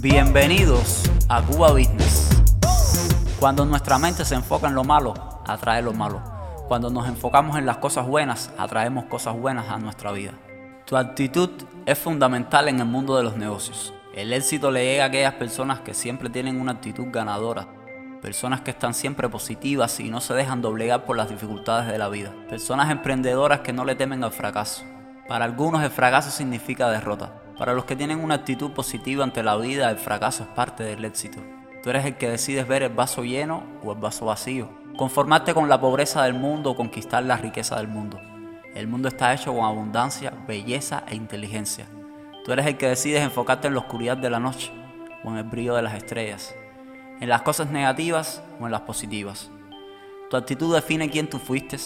Bienvenidos a Cuba Business. Cuando nuestra mente se enfoca en lo malo, atrae lo malo. Cuando nos enfocamos en las cosas buenas, atraemos cosas buenas a nuestra vida. Tu actitud es fundamental en el mundo de los negocios. El éxito le llega a aquellas personas que siempre tienen una actitud ganadora, personas que están siempre positivas y no se dejan doblegar por las dificultades de la vida, personas emprendedoras que no le temen al fracaso. Para algunos el fracaso significa derrota, para los que tienen una actitud positiva ante la vida, el fracaso es parte del éxito. Tú eres el que decides ver el vaso lleno o el vaso vacío, conformarte con la pobreza del mundo o conquistar la riqueza del mundo. El mundo está hecho con abundancia, belleza e inteligencia. Tú eres el que decides enfocarte en la oscuridad de la noche o en el brillo de las estrellas, en las cosas negativas o en las positivas. Tu actitud define quién tú fuiste,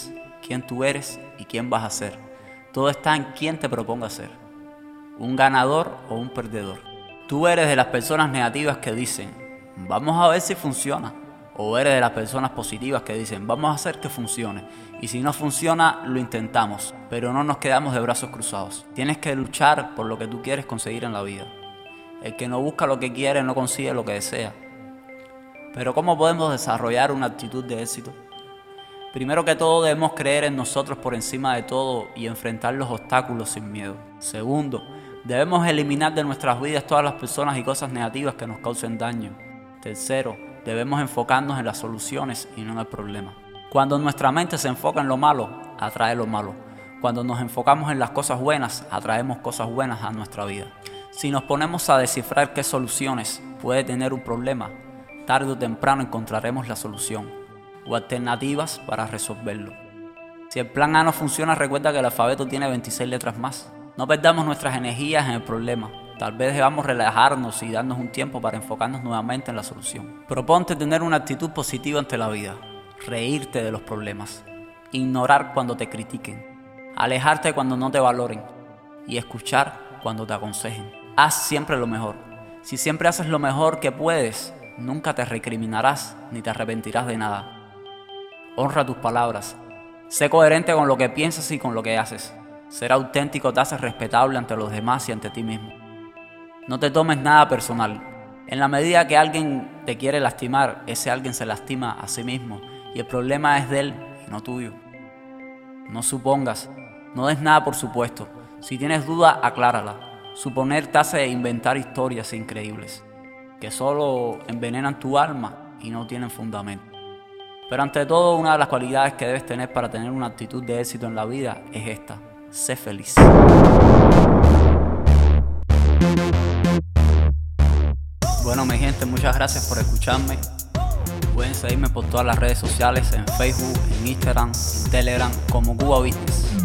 quién tú eres y quién vas a ser. Todo está en quién te proponga ser un ganador o un perdedor. Tú eres de las personas negativas que dicen, vamos a ver si funciona. O eres de las personas positivas que dicen, vamos a hacer que funcione. Y si no funciona, lo intentamos, pero no nos quedamos de brazos cruzados. Tienes que luchar por lo que tú quieres conseguir en la vida. El que no busca lo que quiere no consigue lo que desea. Pero ¿cómo podemos desarrollar una actitud de éxito? Primero que todo debemos creer en nosotros por encima de todo y enfrentar los obstáculos sin miedo. Segundo, Debemos eliminar de nuestras vidas todas las personas y cosas negativas que nos causen daño. Tercero, debemos enfocarnos en las soluciones y no en el problema. Cuando nuestra mente se enfoca en lo malo, atrae lo malo. Cuando nos enfocamos en las cosas buenas, atraemos cosas buenas a nuestra vida. Si nos ponemos a descifrar qué soluciones puede tener un problema, tarde o temprano encontraremos la solución o alternativas para resolverlo. Si el plan A no funciona, recuerda que el alfabeto tiene 26 letras más. No perdamos nuestras energías en el problema. Tal vez debamos relajarnos y darnos un tiempo para enfocarnos nuevamente en la solución. Proponte tener una actitud positiva ante la vida, reírte de los problemas, ignorar cuando te critiquen, alejarte cuando no te valoren y escuchar cuando te aconsejen. Haz siempre lo mejor. Si siempre haces lo mejor que puedes, nunca te recriminarás ni te arrepentirás de nada. Honra tus palabras. Sé coherente con lo que piensas y con lo que haces. Ser auténtico te hace respetable ante los demás y ante ti mismo. No te tomes nada personal. En la medida que alguien te quiere lastimar, ese alguien se lastima a sí mismo y el problema es de él y no tuyo. No supongas, no des nada por supuesto. Si tienes duda, aclárala. Suponer te hace inventar historias increíbles que solo envenenan tu alma y no tienen fundamento. Pero ante todo, una de las cualidades que debes tener para tener una actitud de éxito en la vida es esta sé feliz. Bueno, mi gente, muchas gracias por escucharme. Pueden seguirme por todas las redes sociales, en Facebook, en Instagram, en Telegram, como Cuba Business.